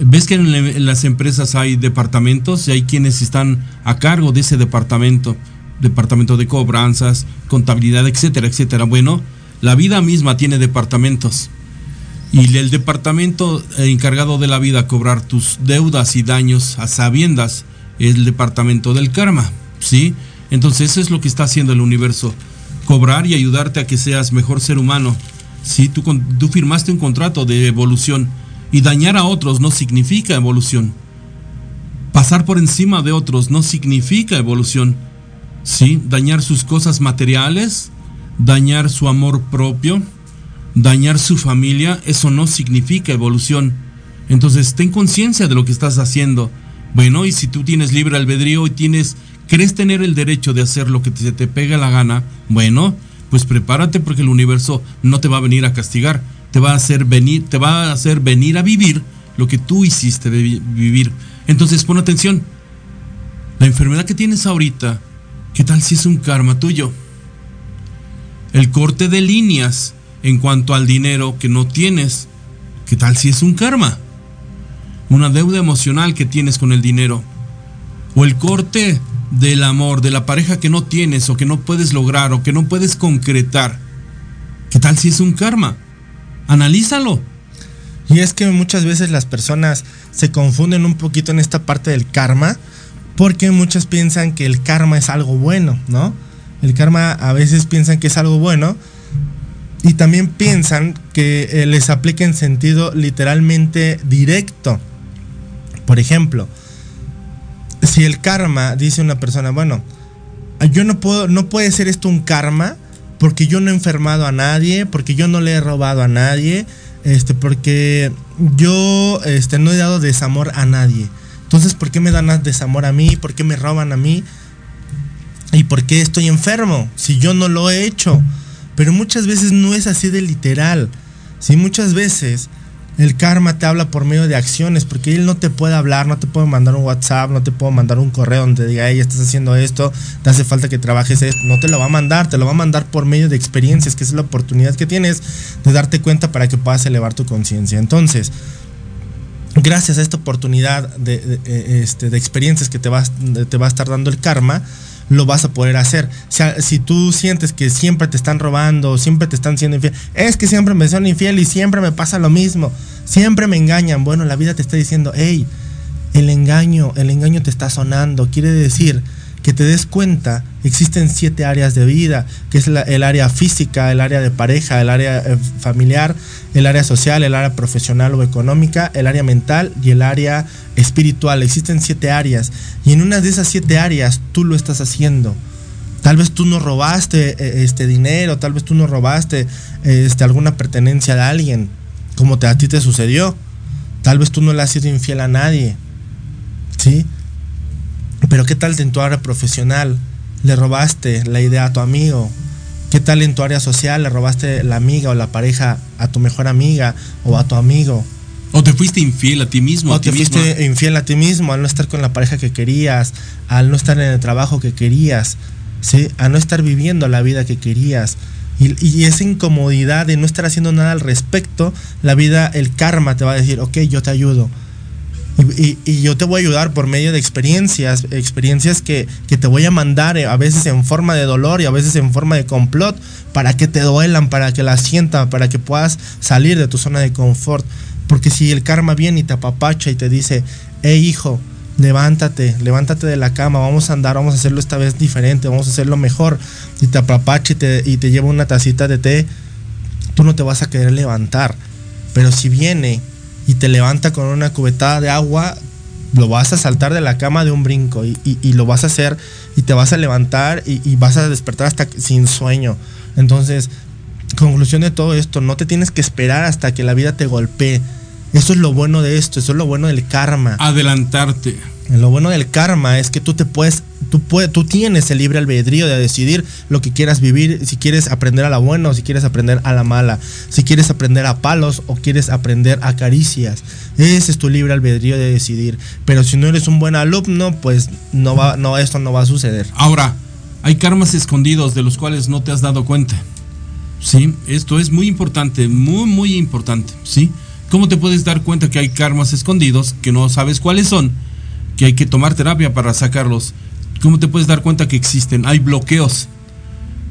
Ves que en, las empresas hay departamentos y hay quienes están a cargo de ese departamento, departamento de cobranzas, contabilidad, etcétera, etcétera. Bueno, la vida misma tiene departamentos. Y el departamento encargado de la vida cobrar tus deudas y daños a sabiendas es el departamento del karma, ¿sí? Entonces eso es lo que está haciendo el universo, cobrar y ayudarte a que seas mejor ser humano. Si tú, firmaste un contrato de evolución y dañar a otros no significa evolución. Pasar por encima de otros no significa evolución. Sí, dañar sus cosas materiales, dañar su amor propio, dañar su familia, eso no significa evolución. Entonces, ten conciencia de lo que estás haciendo. Bueno, y si tú tienes libre albedrío y tienes crees tener el derecho de hacer lo que se te pega la gana, bueno, pues prepárate porque el universo no te va a venir a castigar, te va a hacer venir, te va a hacer venir a vivir lo que tú hiciste vi- vivir. Entonces, pon atención. La enfermedad que tienes ahorita, ¿qué tal si es un karma tuyo? El corte de líneas en cuanto al dinero que no tienes, ¿qué tal si es un karma? Una deuda emocional que tienes con el dinero. O el corte del amor, de la pareja que no tienes o que no puedes lograr o que no puedes concretar. ¿Qué tal si es un karma? Analízalo. Y es que muchas veces las personas se confunden un poquito en esta parte del karma, porque muchos piensan que el karma es algo bueno, ¿no? El karma a veces piensan que es algo bueno y también piensan que eh, les aplica en sentido literalmente directo. Por ejemplo, si el karma dice una persona, bueno, yo no puedo, no puede ser esto un karma porque yo no he enfermado a nadie, porque yo no le he robado a nadie, este, porque yo este, no he dado desamor a nadie. Entonces, ¿por qué me dan desamor a mí? ¿Por qué me roban a mí? ¿Y por qué estoy enfermo? Si yo no lo he hecho. Pero muchas veces no es así de literal. Si muchas veces el karma te habla por medio de acciones, porque él no te puede hablar, no te puede mandar un WhatsApp, no te puede mandar un correo donde diga, hey, estás haciendo esto, te hace falta que trabajes esto. No te lo va a mandar, te lo va a mandar por medio de experiencias, que es la oportunidad que tienes de darte cuenta para que puedas elevar tu conciencia. Entonces, gracias a esta oportunidad de, de, este, de experiencias que te va, te va a estar dando el karma, lo vas a poder hacer. Si tú sientes que siempre te están robando, siempre te están siendo infiel, es que siempre me son infiel y siempre me pasa lo mismo, siempre me engañan. Bueno, la vida te está diciendo, hey, el engaño, el engaño te está sonando. Quiere decir que te des cuenta, existen siete áreas de vida, que es el área física, el área de pareja, el área eh, familiar, el área social, el área profesional o económica, el área mental y el área espiritual. Existen siete áreas y en una de esas siete áreas tú lo estás haciendo. Tal vez tú no robaste eh, este dinero, tal vez tú no robaste este, alguna pertenencia de alguien, como te, a ti te sucedió. Tal vez tú no le has sido infiel a nadie. ¿Sí? Pero ¿qué tal en tu área profesional? Le robaste la idea a tu amigo. ¿Qué tal en tu área social? Le robaste la amiga o la pareja a tu mejor amiga o a tu amigo. O te fuiste infiel a ti mismo. O a ti te misma. fuiste infiel a ti mismo al no estar con la pareja que querías, al no estar en el trabajo que querías, ¿sí? A no estar viviendo la vida que querías. Y, y esa incomodidad de no estar haciendo nada al respecto, la vida, el karma te va a decir, ok, yo te ayudo. Y, yo te voy a ayudar por medio de experiencias, experiencias que, que te voy a mandar eh, a veces en forma de dolor y a veces en forma de complot, para que te duelan, para que las sientas, para que puedas salir de tu zona de confort. Porque si el karma viene y te apapacha y te dice, hey hijo, levántate, levántate de la cama, vamos a andar, vamos a hacerlo esta vez diferente, vamos a hacerlo mejor, y te apapacha y te, y te lleva una tacita de té, tú no te vas a querer levantar. Pero si viene y te levanta con una cubetada de agua, lo vas a saltar de la cama de un brinco y, y- lo vas a hacer y te vas a levantar y, y vas a despertar hasta sin sueño. Entonces, conclusión de todo esto, no te tienes que esperar hasta que la vida te golpee. Eso es lo bueno de esto, eso es lo bueno del karma. Adelantarte. Lo bueno del karma es que tú te puedes, tú puedes, tú tienes el libre albedrío de decidir lo que quieras vivir, si quieres aprender a la buena o si quieres aprender a la mala, si quieres aprender a palos o quieres aprender a caricias. Ese es tu libre albedrío de decidir. Pero si no eres un buen alumno, pues no va, no, esto no va a suceder. Ahora, hay karmas escondidos de los cuales no te has dado cuenta. Sí, esto es muy importante, muy, muy importante. Sí, ¿cómo te puedes dar cuenta que hay karmas escondidos que no sabes cuáles son? Que hay que tomar terapia para sacarlos. ¿Cómo te puedes dar cuenta que existen? Hay bloqueos.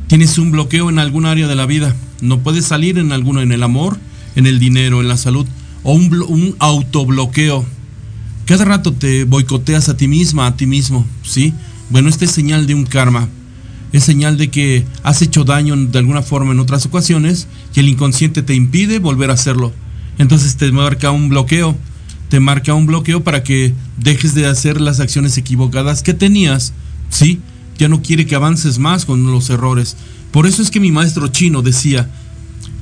Tienes un bloqueo en algún área de la vida. No puedes salir en alguno, en el amor, en el dinero, en la salud. O un, blo- un autobloqueo. Cada rato te boicoteas a ti misma, a ti mismo, ¿sí? Bueno, esta es señal de un karma. Es señal de que has hecho daño de alguna forma en otras ocasiones y el inconsciente te impide volver a hacerlo. Entonces te marca un bloqueo. Te marca un bloqueo para que dejes de hacer las acciones equivocadas que tenías, ¿sí? Ya no quiere que avances más con los errores. Por eso es que mi maestro chino decía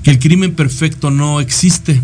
que el crimen perfecto no existe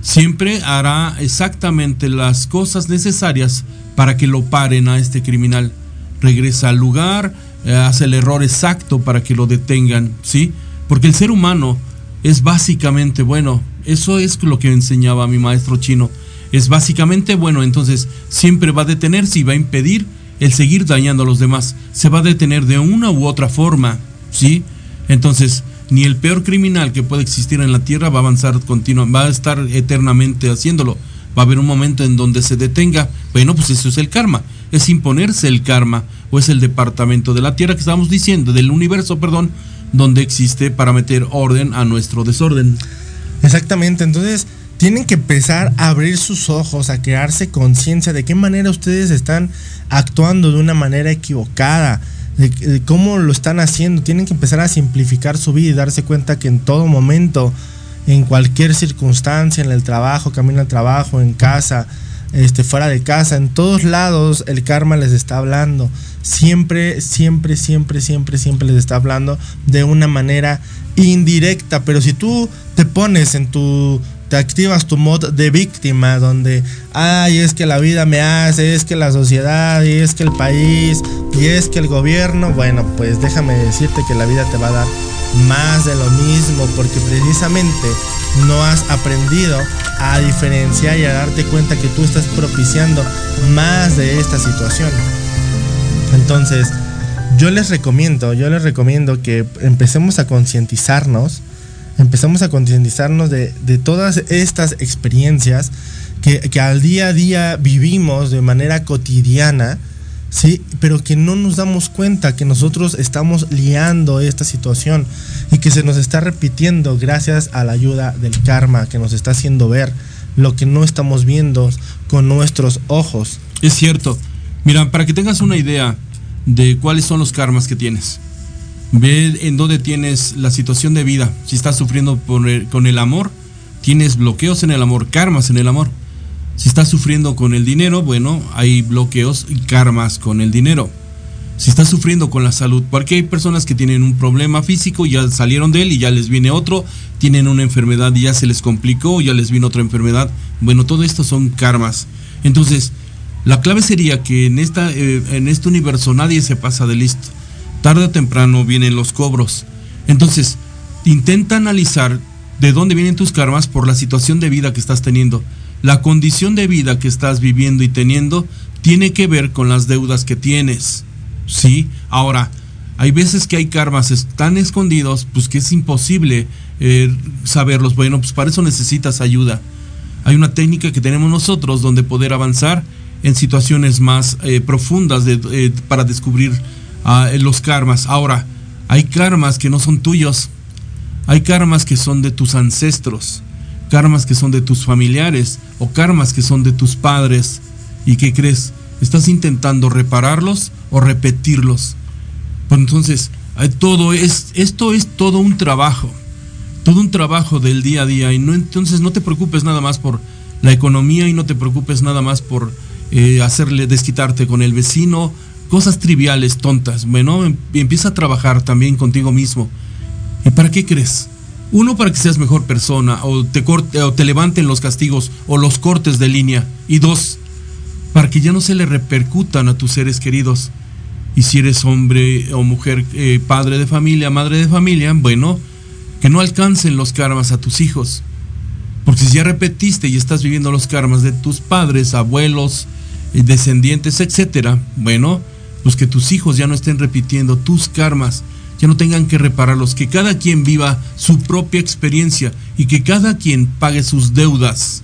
siempre hará exactamente las cosas necesarias para que lo paren a este criminal. Regresa al lugar, eh, hace el error exacto para que lo detengan, ¿sí? Porque el ser humano es básicamente bueno. Eso es lo que enseñaba mi maestro chino. Es básicamente bueno, entonces siempre va a detenerse y va a impedir el seguir dañando a los demás. Se va a detener de una u otra forma, ¿sí? Entonces, ni el peor criminal que puede existir en la tierra va a avanzar continuamente, va a estar eternamente haciéndolo. Va a haber un momento en donde se detenga. Bueno, pues eso es el karma. Es imponerse el karma. O es el departamento de la tierra que estamos diciendo, del universo, perdón, donde existe para meter orden a nuestro desorden. Exactamente, entonces tienen que empezar a abrir sus ojos, a crearse conciencia de qué manera ustedes están actuando de una manera equivocada, de, de cómo lo están haciendo. Tienen que empezar a simplificar su vida y darse cuenta que en todo momento, en cualquier circunstancia, en el trabajo, camino al trabajo, en casa, este, fuera de casa, en todos lados el karma les está hablando. Siempre, siempre, siempre, siempre, siempre les está hablando de una manera indirecta. Pero si tú te pones en tu te activas tu mod de víctima donde ay es que la vida me hace es que la sociedad y es que el país y es que el gobierno bueno pues déjame decirte que la vida te va a dar más de lo mismo porque precisamente no has aprendido a diferenciar y a darte cuenta que tú estás propiciando más de esta situación. Entonces yo les recomiendo yo les recomiendo que empecemos a concientizarnos empezamos a concientizarnos de, de, todas estas experiencias que, que, al día a día vivimos de manera cotidiana, ¿sí? pero que no nos damos cuenta que nosotros estamos liando esta situación y que se nos está repitiendo gracias a la ayuda del karma que nos está haciendo ver lo que no estamos viendo con nuestros ojos. Es cierto. Mira, para que tengas una idea de cuáles son los karmas que tienes. Ve en dónde tienes la situación de vida. Si estás sufriendo con el amor, tienes bloqueos en el amor, karmas en el amor. Si estás sufriendo con el dinero, bueno, hay bloqueos y karmas con el dinero. Si estás sufriendo con la salud, porque hay personas que tienen un problema físico, ya salieron de él y ya les viene otro, tienen una enfermedad y ya se les complicó, ya les vino otra enfermedad. Bueno, todo esto son karmas. Entonces, la clave sería que en, esta, eh, en este universo nadie se pasa de listo tarde o temprano vienen los cobros. Entonces, intenta analizar de dónde vienen tus karmas por la situación de vida que estás teniendo. la condición de vida que estás viviendo y teniendo tiene que ver con las deudas que tienes. ¿Sí? Ahora, hay veces que hay karmas tan escondidos, pues que es imposible eh, saberlos. Bueno, pues para eso necesitas ayuda. Hay una técnica que tenemos nosotros donde poder avanzar en situaciones más eh, profundas de, eh, para descubrir los karmas. Ahora, hay karmas que no son tuyos. Hay karmas que son de tus ancestros, karmas que son de tus familiares o karmas que son de tus padres. ¿Y qué crees? ¿Estás intentando repararlos o repetirlos? Pues entonces, todo es, esto es todo un trabajo, todo un trabajo del día a día. Y no, entonces no te preocupes nada más por la economía y no te preocupes nada más por eh, hacerle desquitarte con el vecino, cosas triviales, tontas. Bueno, em, empieza a trabajar también contigo mismo. ¿Y para qué crees? Uno, para que seas mejor persona, o te, corte, o te levanten los castigos o los cortes de línea. Y dos, para que ya no se le repercutan a tus seres queridos. Y si eres hombre o mujer, eh, padre de familia, madre de familia, bueno, que no alcancen los karmas a tus hijos. Porque si ya repetiste y estás viviendo los karmas de tus padres, abuelos, eh, descendientes, etcétera, bueno, que tus hijos ya no estén repitiendo tus karmas ya no tengan que repararlos, que cada quien viva su propia experiencia y que cada quien pague sus deudas.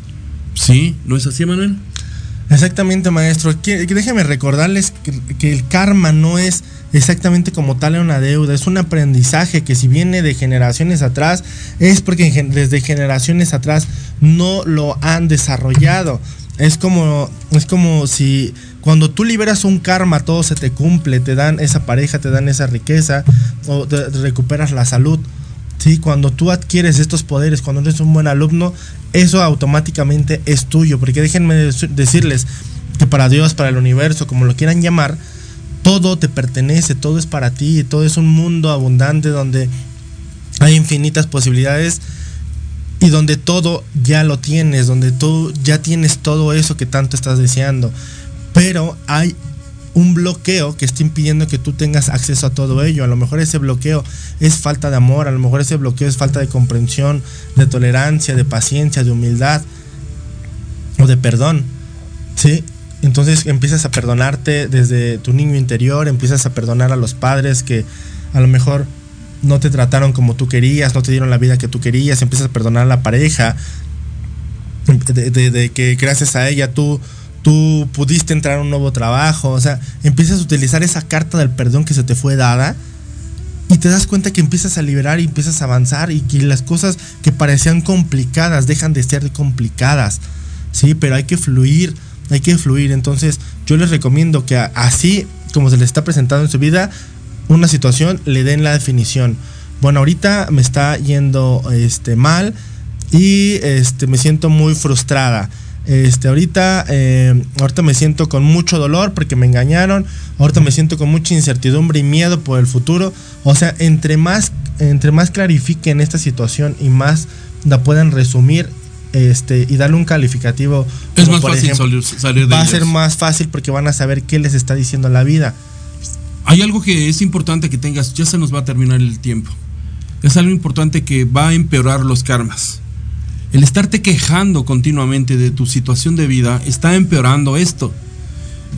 ¿Sí? ¿No es así, Manuel? Exactamente, maestro. déjeme recordarles que, el karma no es exactamente como tal una deuda, es un aprendizaje que si viene de generaciones atrás, es porque desde generaciones atrás no lo han desarrollado. Es como, es como si cuando tú liberas un karma, todo se te cumple, te dan esa pareja, te dan esa riqueza, o te recuperas la salud. ¿sí? Cuando tú adquieres estos poderes, cuando eres un buen alumno, eso automáticamente es tuyo. Porque déjenme decirles que para Dios, para el universo, como lo quieran llamar, todo te pertenece, todo es para ti, todo es un mundo abundante donde hay infinitas posibilidades y donde todo ya lo tienes, donde tú ya tienes todo eso que tanto estás deseando pero hay un bloqueo que está impidiendo que tú tengas acceso a todo ello. A lo mejor ese bloqueo es falta de amor, a lo mejor ese bloqueo es falta de comprensión, de tolerancia, de paciencia, de humildad o de perdón. ¿Sí? Entonces empiezas a perdonarte desde tu niño interior, empiezas a perdonar a los padres que a lo mejor no te trataron como tú querías, no te dieron la vida que tú querías, empiezas a perdonar a la pareja, de que gracias a ella tú tú pudiste entrar a un nuevo trabajo, o sea, empiezas a utilizar esa carta del perdón que se te fue dada y te das cuenta que empiezas a liberar y empiezas a avanzar y que las cosas que parecían complicadas dejan de ser complicadas, ¿sí? Pero hay que fluir, hay que fluir, entonces yo les recomiendo que así como se les está presentando en su vida, una situación le den la definición. Bueno, ahorita me está yendo este, mal y este, me siento muy frustrada este, ahorita, eh, ahorita me siento con mucho dolor porque me engañaron. Ahorita me siento con mucha incertidumbre y miedo por el futuro. O sea, entre más, entre más clarifiquen esta situación y más la puedan resumir este, y darle un calificativo. Es más fácil salir de Va a ser más fácil porque van a saber qué les está diciendo la vida. Hay algo que es importante que tengas, ya se nos va a terminar el tiempo. Es algo importante que va a empeorar los karmas. El estarte quejando continuamente de tu situación de vida está empeorando esto.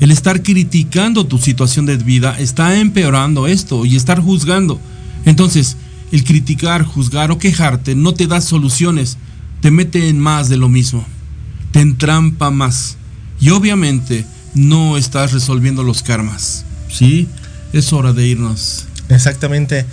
El estar criticando tu situación de vida está empeorando esto y estar juzgando. Entonces, el criticar, juzgar o quejarte no te da soluciones, te mete en más de lo mismo, te entrampa más y obviamente no estás resolviendo los karmas. ¿Sí? Es hora de irnos. Exactamente.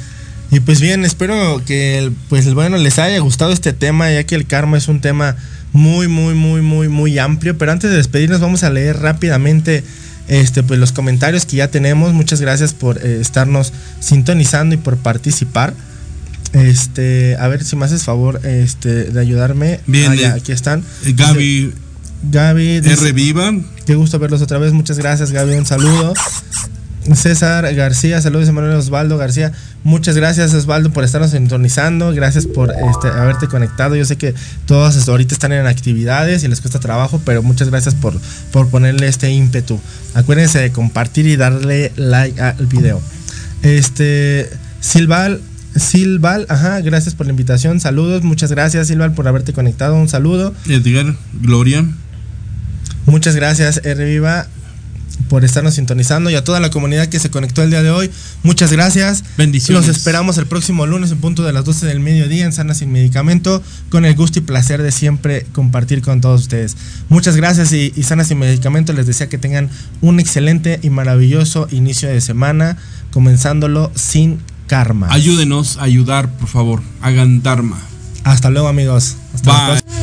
Y pues bien, espero que pues bueno les haya gustado este tema, ya que el karma es un tema muy, muy, muy, muy, muy amplio. Pero antes de despedirnos, vamos a leer rápidamente este, pues, los comentarios que ya tenemos. Muchas gracias por eh, estarnos sintonizando y por participar. Este, a ver si me haces favor este, de ayudarme. Bien, ah, aquí están. Eh, Gaby. Gaby. R. Viva. Qué gusto verlos otra vez. Muchas gracias, Gaby. Un saludo. César García, saludos Emanuel Osvaldo García. Muchas gracias Osvaldo por estarnos sintonizando, gracias por este, haberte conectado. Yo sé que todos ahorita están en actividades y les cuesta trabajo, pero muchas gracias por, por ponerle este ímpetu. Acuérdense de compartir y darle like al video. Este, Silval Silval, ajá, gracias por la invitación. Saludos, muchas gracias Silval por haberte conectado. Un saludo. Edgar, Gloria. Muchas gracias, R Viva, por estarnos sintonizando y a toda la comunidad que se conectó el día de hoy. Muchas gracias. Bendiciones. Los esperamos el próximo lunes en punto de las 12 del mediodía en Sana Sin Medicamento, con el gusto y placer de siempre compartir con todos ustedes. Muchas gracias y, y Sana Sin Medicamento les desea que tengan un excelente y maravilloso inicio de semana, comenzándolo sin karma. Ayúdenos a ayudar, por favor. Hagan Dharma. Hasta luego amigos. Hasta la Bye.